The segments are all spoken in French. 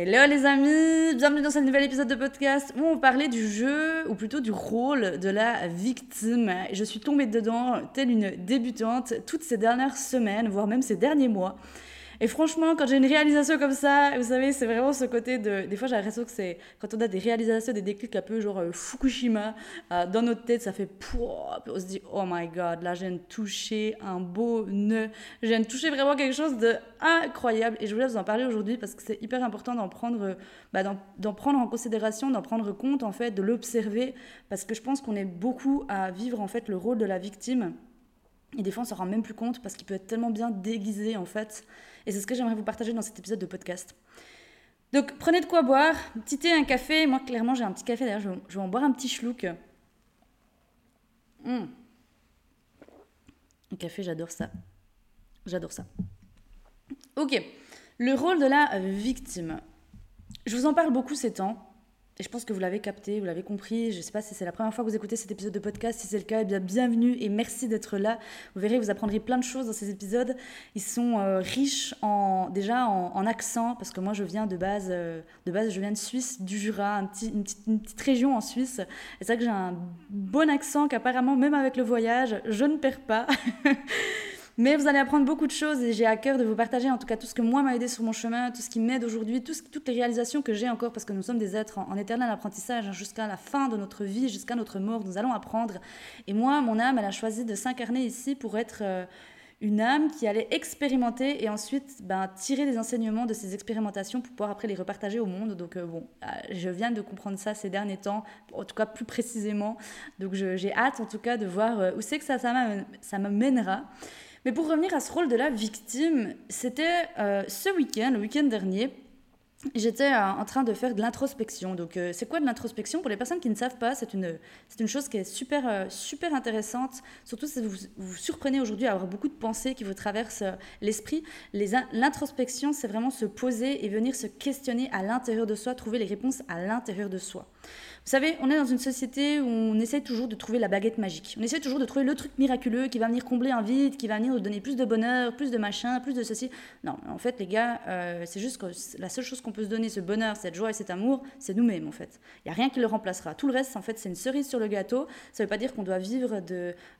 Hello les amis, bienvenue dans ce nouvel épisode de podcast où on parlait du jeu, ou plutôt du rôle de la victime. Je suis tombée dedans telle une débutante toutes ces dernières semaines, voire même ces derniers mois. Et franchement, quand j'ai une réalisation comme ça, vous savez, c'est vraiment ce côté de. Des fois, j'ai l'impression que c'est quand on a des réalisations, des déclics un peu genre euh, Fukushima, euh, dans notre tête, ça fait pouah, on se dit, oh my god, là, je viens de toucher un beau nœud. Je viens de toucher vraiment quelque chose de incroyable. Et je voulais vous en parler aujourd'hui parce que c'est hyper important d'en prendre, bah, d'en prendre en considération, d'en prendre compte, en fait, de l'observer. Parce que je pense qu'on est beaucoup à vivre, en fait, le rôle de la victime. Et des fois, on s'en rend même plus compte parce qu'il peut être tellement bien déguisé, en fait. Et c'est ce que j'aimerais vous partager dans cet épisode de podcast. Donc, prenez de quoi boire, un petit thé, un café. Moi, clairement, j'ai un petit café d'ailleurs, je, vais en boire un petit schlouk. Un café, j'adore ça. J'adore ça. Ok, le rôle de la victime. Je vous en parle beaucoup ces temps. Et je pense que vous l'avez capté, vous l'avez compris. Je ne sais pas si c'est la première fois que vous écoutez cet épisode de podcast. Si c'est le cas, eh bien bienvenue et merci d'être là. Vous verrez, vous apprendrez plein de choses dans ces épisodes. Ils sont euh, riches en déjà en, accent parce que moi je viens de base, euh, de base je viens de Suisse, du Jura, une, petite, une, petite, région en Suisse. Et c'est vrai que j'ai un bon accent qu'apparemment même avec le voyage, je ne perds pas. Mais vous allez apprendre beaucoup de choses et j'ai à cœur de vous partager en tout cas tout ce que moi m'a aidé sur mon chemin, tout ce qui m'aide aujourd'hui, tout toutes les réalisations que j'ai encore parce que nous sommes des êtres en, éternel apprentissage hein, jusqu'à la fin de notre vie, jusqu'à notre mort, nous allons apprendre. Et moi, mon âme, elle a choisi de s'incarner ici pour être... Euh, une âme qui allait expérimenter et ensuite ben, tirer des enseignements de ces expérimentations pour pouvoir après les repartager au monde. Donc euh, bon, euh, je viens de comprendre ça ces derniers temps, en tout cas plus précisément. Donc j'ai hâte en tout cas de voir où c'est que ça, ça. Mais pour revenir à ce rôle de la victime, c'était euh, ce week-end, le week-end dernier, J'étais euh, en train de faire de l'introspection. Donc, euh, c'est quoi de l'introspection? Pour les personnes qui ne savent pas, c'est une, c'est une chose qui est super, super intéressante. Surtout si vous vous surprenez aujourd'hui à avoir beaucoup de pensées qui vous traversent l'esprit. L'introspection, c'est vraiment se poser et venir se questionner à l'intérieur de soi, trouver les réponses à l'intérieur de soi. Vous savez, on est dans une société où on essaie toujours de trouver la baguette magique. On essaie toujours de trouver le truc miraculeux qui va venir combler un vide, qui va venir nous donner plus de bonheur, plus de machin, plus de ceci. Non, en fait, les gars, euh, c'est juste que la seule chose qu'on peut se donner, ce bonheur, cette joie et cet amour, c'est nous-mêmes, en fait. Il n'y a rien qui le remplacera. Tout le reste, en fait, c'est une cerise sur le gâteau. Ça ne veut pas dire qu'on doit vivre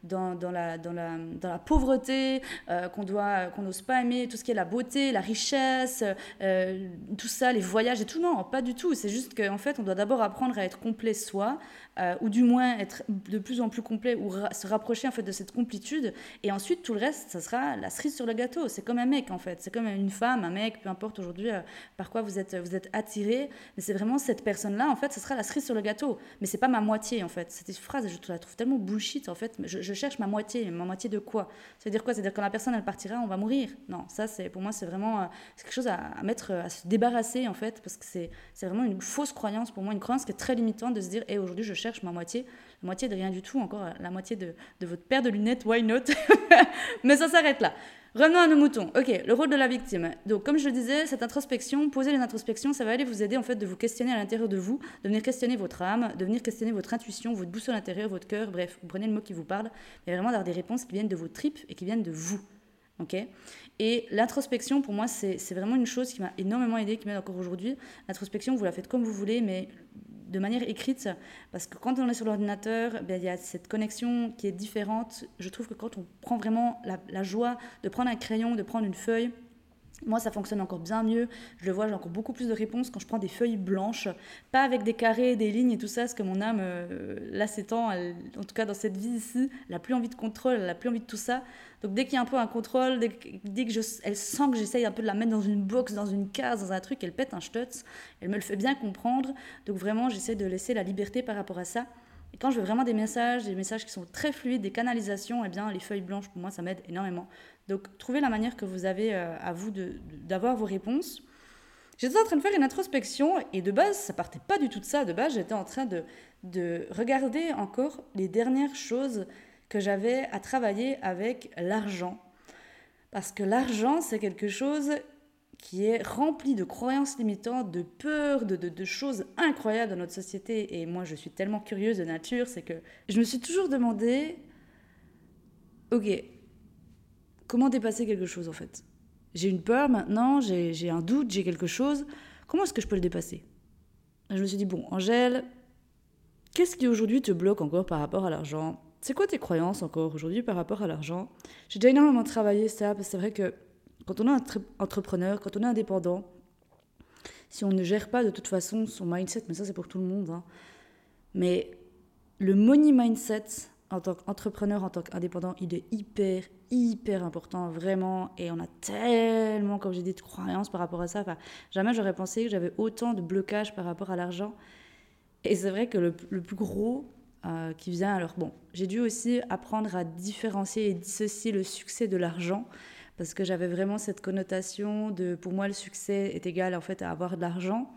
dans, la, pauvreté, euh, qu'on n'ose pas aimer tout ce qui est la beauté, la richesse, euh, tout ça, les voyages et tout. Non, pas du tout. C'est juste qu'en fait, on doit d'abord apprendre à être complet complet soi, euh, ou du moins être de plus en plus complet, ou se rapprocher en fait de cette complétude. Et ensuite, tout le reste, ça sera la cerise sur le gâteau. C'est comme un mec en fait, c'est comme une femme, un mec, peu importe aujourd'hui euh, par quoi vous êtes, vous êtes attiré. Mais c'est vraiment cette personne-là, en fait, ce sera la cerise sur le gâteau. Mais c'est pas ma moitié en fait. Cette phrase, je la trouve tellement bullshit en fait. Je, cherche ma moitié. Ma moitié de quoi? Ça veut dire quoi? C'est-à-dire quand la personne elle partira, on va mourir? Non, ça c'est pour moi c'est vraiment euh, quelque chose à, mettre, à se débarrasser en fait, parce que c'est vraiment une fausse croyance pour moi, une croyance qui est très limitante de se dire, et aujourd'hui je cherche ma moitié, la moitié de rien du tout, encore la moitié de, de votre paire de lunettes, why not Mais ça s'arrête là. Revenons à nos moutons. Ok, le rôle de la victime. Donc, comme je le disais, cette introspection, poser les introspections, ça va aller vous aider en fait de vous questionner à l'intérieur de vous, de venir questionner votre âme, de venir questionner votre intuition, votre boussole intérieure, votre cœur, bref, vous prenez le mot qui vous parle, mais vraiment d'avoir des réponses qui viennent de vos tripes et qui viennent de vous. Et l'introspection, pour moi, c'est vraiment une chose qui m'a énormément aidé, qui m'aide encore aujourd'hui. L'introspection, vous la faites comme vous voulez, mais de manière écrite, parce que quand on est sur l'ordinateur, eh il y a cette connexion qui est différente. Je trouve que quand on prend vraiment la, joie de prendre un crayon, de prendre une feuille, moi, ça fonctionne encore bien mieux. Je le vois, j'ai encore beaucoup plus de réponses quand je prends des feuilles blanches, pas avec des carrés, des lignes et tout ça, parce que mon âme, euh, là, temps, en tout cas dans cette vie ici, elle n'a plus envie de contrôle, elle n'a plus envie de tout ça. Donc dès qu'il y a un peu un contrôle, dès, que je, elle sent que j'essaye un peu de la mettre dans une box, dans une case, dans un truc, elle pète un stutz. Elle me le fait bien comprendre. Donc vraiment, j'essaie de laisser la liberté par rapport à ça. Et quand je veux vraiment des messages, des messages qui sont très fluides, des canalisations, eh bien les feuilles blanches pour moi ça m'aide énormément. Donc trouvez la manière que vous avez euh, à vous d'avoir vos réponses. J'étais en train de faire une introspection et de base, ça partait pas du tout de ça. De base, j'étais en train de, de regarder encore les dernières choses que j'avais à travailler avec l'argent. Parce que l'argent, c'est quelque chose qui est rempli de croyances limitantes, de peurs, de, de, de, choses incroyables dans notre société. Et moi, je suis tellement curieuse de nature, c'est que je me suis toujours demandé, ok, comment dépasser quelque chose en fait? J'ai une peur maintenant, j'ai un doute, j'ai quelque chose, comment est-ce que je peux le dépasser? Je me suis dit, bon, Angèle, qu'est-ce qui aujourd'hui te bloque encore par rapport à l'argent? C'est quoi tes croyances encore aujourd'hui par rapport à l'argent? J'ai déjà énormément travaillé ça, parce que c'est vrai que quand on est entrepreneur, quand on est indépendant, si on ne gère pas de toute façon son mindset, mais ça c'est pour tout le monde, hein, mais le money mindset en tant qu'entrepreneur, en tant qu'indépendant, il est hyper, hyper important, vraiment. Et on a tellement, comme j'ai dit, de croyances par rapport à ça. Jamais j'aurais pensé que j'avais autant de blocages par rapport à l'argent. Et c'est vrai que le, le plus gros euh, qui vient, alors bon, j'ai dû aussi apprendre à différencier et dissocier le succès de l'argent parce que j'avais vraiment cette connotation de pour moi le succès est égal en fait à avoir de l'argent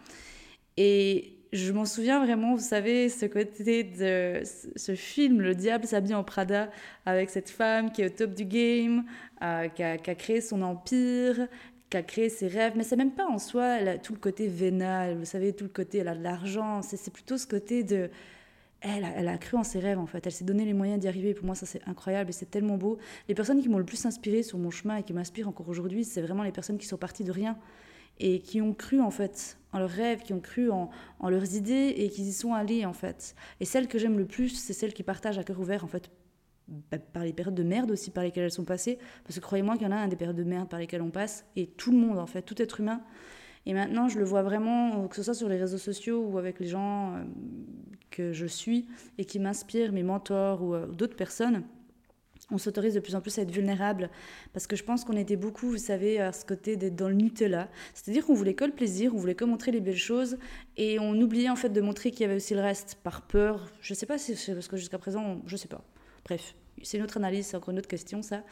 et je m'en souviens vraiment, vous savez, ce côté de ce film, Le diable s'habille en Prada, avec cette femme qui est au top du game, euh, qui, a, créé son empire, qui a créé ses rêves. Mais c'est même pas en soi tout le côté vénal, vous savez, tout le côté, elle a de l'argent. C'est plutôt ce côté de elle elle a, cru en ses rêves en fait, elle s'est donné les moyens d'y arriver. Pour moi, ça c'est incroyable et c'est tellement beau. Les personnes qui m'ont le plus inspiré sur mon chemin et qui m'inspirent encore aujourd'hui, c'est vraiment les personnes qui sont parties de rien et qui ont cru en fait en leurs rêves, qui ont cru en, en leurs idées et qui y sont allées en fait. Et celles que j'aime le plus, c'est celles qui partagent à cœur ouvert en fait bah, par les périodes de merde aussi par lesquelles elles sont passées. Parce que croyez-moi qu'il y en a un des périodes de merde par lesquelles on passe et tout le monde en fait, tout être humain. Et maintenant, je le vois vraiment, que ce soit sur les réseaux sociaux ou avec les gens euh, que je suis et qui m'inspirent, mes mentors ou euh, d'autres personnes, on s'autorise de plus en plus à être vulnérable parce que je pense qu'on était beaucoup, vous savez, à ce côté d'être dans le Nutella. C'est-à-dire qu'on voulait que le plaisir, on voulait que montrer les belles choses et on oubliait en fait de montrer qu'il y avait aussi le reste par peur. Je sais pas si c'est parce que jusqu'à présent, je sais pas. Bref, c'est une autre analyse, c'est encore une autre question ça.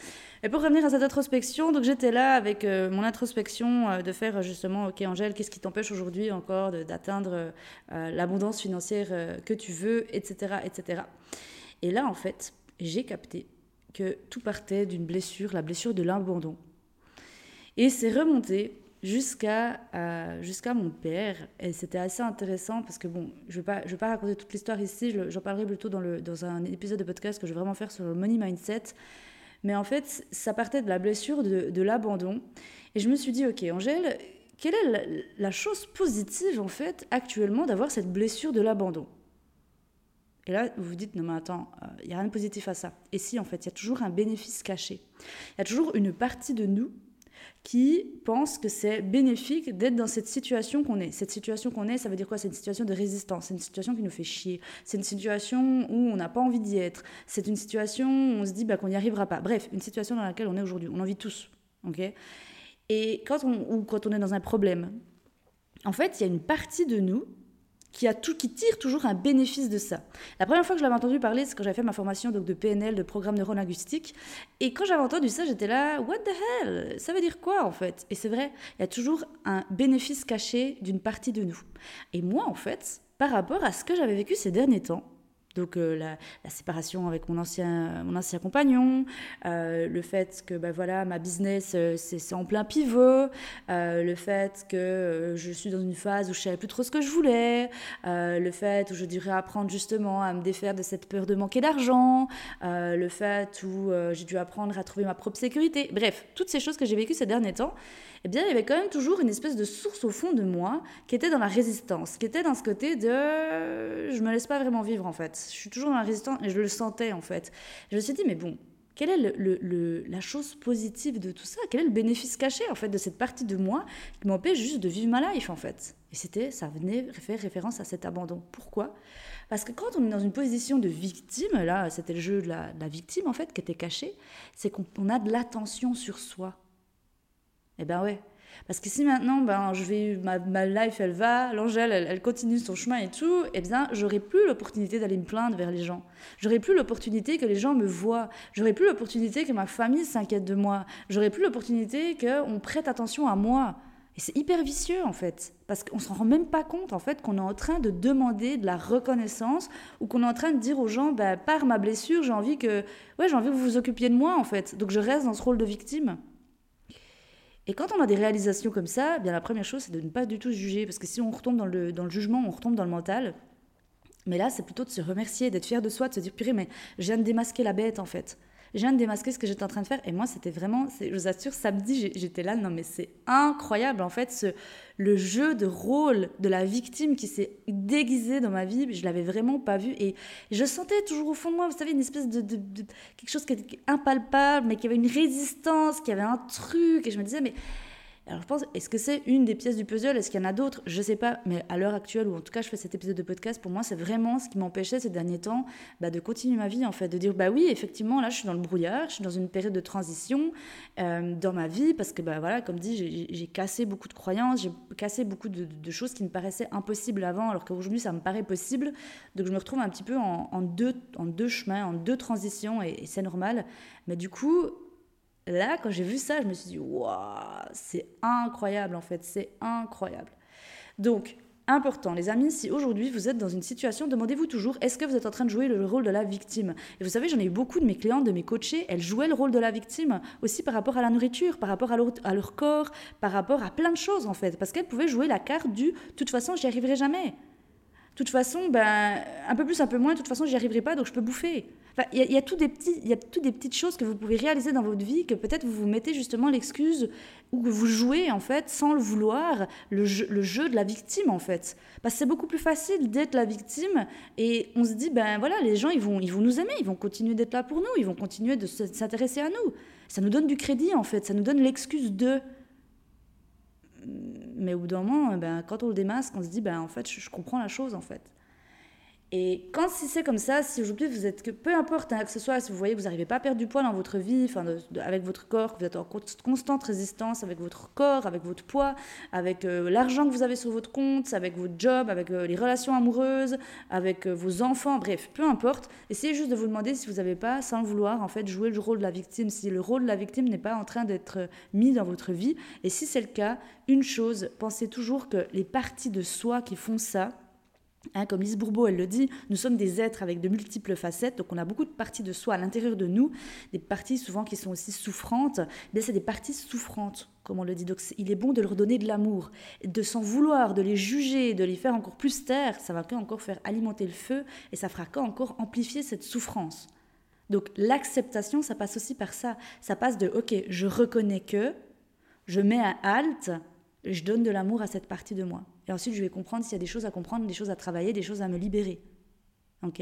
Et pour revenir à cette introspection, donc j'étais là avec euh, mon introspection euh, de faire justement, ok Angèle, qu'est-ce qui t'empêche aujourd'hui encore d'atteindre euh, l'abondance financière que tu veux, etc., etc. Et là en fait, j'ai capté que tout partait d'une blessure, la blessure de l'abandon. Et c'est remonté jusqu'à euh, jusqu'à mon père. Et c'était assez intéressant parce que, bon, je ne vais, pas, vais pas raconter toute l'histoire ici, j'en parlerai plutôt dans, le, dans un épisode de podcast que je vais vraiment faire sur le money mindset. Mais en fait, ça partait de la blessure de, de l'abandon. Et je me suis dit, ok, Angèle, quelle est la, la chose positive, en fait, actuellement, d'avoir cette blessure de l'abandon? Et là, vous vous dites, non mais attends, il euh, n'y a rien de positif à ça. Et si, en fait, il y a toujours un bénéfice caché. Il y a toujours une partie de nous qui pense que c'est bénéfique d'être dans cette situation qu'on est. Cette situation qu'on est, ça veut dire quoi? C'est une situation de résistance, c'est une situation qui nous fait chier, c'est une situation où on n'a pas envie d'y être, c'est une situation où on se dit bah, qu'on n'y arrivera pas. Bref, une situation dans laquelle on est aujourd'hui, on en vit tous. Et quand on, ou quand on est dans un problème, en fait, il y a une partie de nous qui, a tout, qui tire toujours un bénéfice de ça. La première fois que je l'avais entendu parler, c'est quand j'avais fait ma formation donc, de PNL, de programme neurolinguistique. Et quand j'avais entendu ça, j'étais là, what the hell? Ça veut dire quoi en fait? Et c'est vrai, il y a toujours un bénéfice caché d'une partie de nous. Et moi, en fait, par rapport à ce que j'avais vécu ces derniers temps, donc euh, la, séparation avec mon ancien, mon ancien compagnon, euh, le fait que bah, voilà, ma business euh, c'est en plein pivot, le fait que je suis dans une phase où je ne savais plus trop ce que je voulais, le fait où je devrais apprendre justement à me défaire de cette peur de manquer d'argent, le fait où j'ai dû apprendre à trouver ma propre sécurité, bref, toutes ces choses que j'ai vécues ces derniers temps eh bien, il y avait quand même toujours une espèce de source au fond de moi qui était dans la résistance, qui était dans ce côté de je me laisse pas vraiment vivre en fait. Je suis toujours dans la résistance et je le sentais en fait. Je me suis dit, mais bon, quelle est la chose positive de tout ça? Quel est le bénéfice caché en fait de cette partie de moi qui m'empêche juste de vivre ma life en fait? Et c'était, ça venait faire référence à cet abandon. Pourquoi? Parce que quand on est dans une position de victime, là c'était le jeu de la, la victime en fait qui était caché, c'est qu'on a de l'attention sur soi. Eh ben ouais. Parce que si maintenant, ben, je vais, ma, ma life, elle va, l'Angèle, elle, elle, continue son chemin et tout, eh bien, j'aurai plus l'opportunité d'aller me plaindre vers les gens. J'aurai plus l'opportunité que les gens me voient. J'aurai plus l'opportunité que ma famille s'inquiète de moi. J'aurai plus l'opportunité qu'on prête attention à moi. Et c'est hyper vicieux en fait, parce qu'on ne se rend même pas compte en fait qu'on est en train de demander de la reconnaissance ou qu'on est en train de dire aux gens, bah, par ma blessure, j'ai envie que, ouais, j'ai envie que vous vous occupiez de moi en fait. Donc je reste dans ce rôle de victime. Et quand on a des réalisations comme ça, eh bien la première chose c'est de ne pas du tout juger, parce que si on retombe dans le, dans le jugement, on retombe dans le mental. Mais là, c'est plutôt de se remercier, d'être fier de soi, de se dire, purée, mais je viens de démasquer la bête en fait je viens de démasquer ce que j'étais en train de faire. Et moi, c'était vraiment, je vous assure, samedi, j'étais là, non mais c'est incroyable en fait, le jeu de rôle de la victime qui s'est déguisé dans ma vie, je l'avais vraiment pas vu. Et je sentais toujours au fond de moi, vous savez, une espèce de, de quelque chose qui était impalpable, mais qui avait une résistance, qui avait un truc. Et je me disais, mais alors je pense, est-ce que c'est une des pièces du puzzle? Est-ce qu'il y en a d'autres? Je sais pas, mais à l'heure actuelle, ou en tout cas je fais cet épisode de podcast, pour moi c'est vraiment ce qui m'empêchait ces derniers temps bah, de continuer ma vie en fait, de dire bah oui, effectivement, là je suis dans le brouillard, je suis dans une période de transition euh, dans ma vie, parce que bah voilà, comme dit, j'ai cassé beaucoup de croyances, j'ai cassé beaucoup de, choses qui me paraissaient impossibles avant, alors qu'aujourd'hui ça me paraît possible. Donc je me retrouve un petit peu en deux chemins, en deux transitions, et c'est normal. Mais du coup, là, quand j'ai vu ça, je me suis dit, waouh, c'est incroyable en fait, c'est incroyable. Donc, important, les amis, si aujourd'hui vous êtes dans une situation, demandez-vous toujours, est-ce que vous êtes en train de jouer le rôle de la victime? Et vous savez, j'en ai eu beaucoup de mes clientes, de mes coachés, elles jouaient le rôle de la victime aussi par rapport à la nourriture, par rapport à leur, corps, par rapport à plein de choses en fait, parce qu'elles pouvaient jouer la carte du, de toute façon, j'y arriverai jamais. De toute façon, ben, un peu plus, un peu moins, de toute façon, j'y arriverai pas, donc je peux bouffer. Il y, a, tout des petits, y a toutes des petites choses que vous pouvez réaliser dans votre vie que peut-être vous vous mettez justement l'excuse ou que vous jouez en fait sans le vouloir le jeu, de la victime en fait. Parce que c'est beaucoup plus facile d'être la victime et on se dit ben voilà les gens ils vont ils vont nous aimer, ils vont continuer d'être là pour nous, ils vont continuer de s'intéresser à nous. Ça nous donne du crédit en fait, ça nous donne l'excuse de mais au bout d'un moment, ben, quand on le démasque, on se dit, ben, en fait, je comprends la chose, en fait. Et quand si c'est comme ça, si aujourd'hui vous êtes que peu importe hein, que ce soit, si vous voyez que vous n'arrivez pas à perdre du poids dans votre vie, enfin avec votre corps, que vous êtes en constante résistance avec votre corps, avec votre poids, avec euh, l'argent que vous avez sur votre compte, avec votre job, avec euh, les relations amoureuses, avec euh, vos enfants, bref, peu importe. Essayez juste de vous demander si vous n'avez pas, sans le vouloir, en fait, jouer le rôle de la victime, si le rôle de la victime n'est pas en train d'être mis dans votre vie. Et si c'est le cas, une chose, pensez toujours que les parties de soi qui font ça, Hein, comme Lise Bourbeau, elle le dit, nous sommes des êtres avec de multiples facettes, donc on a beaucoup de parties de soi à l'intérieur de nous, des parties souvent qui sont aussi souffrantes, mais c'est des parties souffrantes, comme on le dit. Donc il est bon de leur donner de l'amour, de s'en vouloir, de les juger, de les faire encore plus taire, ça va encore faire alimenter le feu et ça fera encore amplifier cette souffrance. Donc l'acceptation, ça passe aussi par ça. Ça passe de, ok, je reconnais que, je mets un halt, je donne de l'amour à cette partie de moi. Et ensuite, je vais comprendre s'il y a des choses à comprendre, des choses à travailler, des choses à me libérer. Ok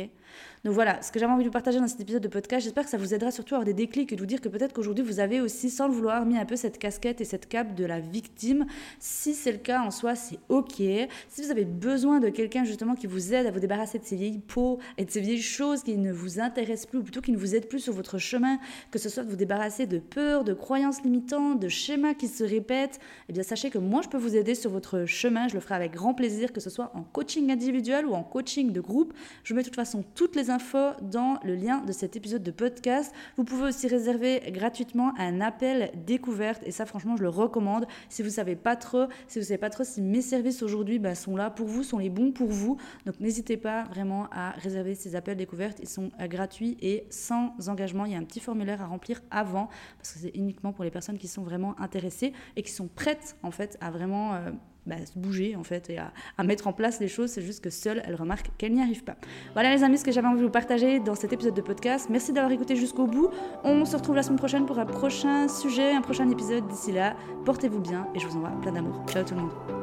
Donc voilà, ce que j'avais envie de vous partager dans cet épisode de podcast, j'espère que ça vous aidera surtout à avoir des déclics et de vous dire que peut-être qu'aujourd'hui vous avez aussi, sans le vouloir, mis un peu cette casquette et cette cape de la victime. Si c'est le cas en soi, c'est ok. Si vous avez besoin de quelqu'un justement qui vous aide à vous débarrasser de ces vieilles peaux et de ces vieilles choses qui ne vous intéressent plus, ou plutôt qui ne vous aident plus sur votre chemin, que ce soit de vous débarrasser de peurs, de croyances limitantes, de schémas qui se répètent, eh bien sachez que moi je peux vous aider sur votre chemin. Je le ferai avec grand plaisir, que ce soit en coaching individuel ou en coaching de groupe. Je de toute façon toutes les infos dans le lien de cet épisode de podcast. Vous pouvez aussi réserver gratuitement un appel découverte et ça franchement je le recommande si vous savez pas trop, si vous savez pas trop si mes services aujourd'hui bah, sont là pour vous, sont les bons pour vous. Donc n'hésitez pas vraiment à réserver ces appels découvertes, ils sont euh, gratuits et sans engagement. Il y a un petit formulaire à remplir avant parce que c'est uniquement pour les personnes qui sont vraiment intéressées et qui sont prêtes en fait à vraiment euh, bah, se bouger en fait et à, mettre en place les choses. C'est juste que seule, elle remarque qu'elle n'y arrive pas. Voilà les amis, ce que j'avais envie de vous partager dans cet épisode de podcast. Merci d'avoir écouté jusqu'au bout. On se retrouve la semaine prochaine pour un prochain sujet, un prochain épisode. D'ici là, portez-vous bien et je vous envoie plein d'amour. Ciao tout le monde.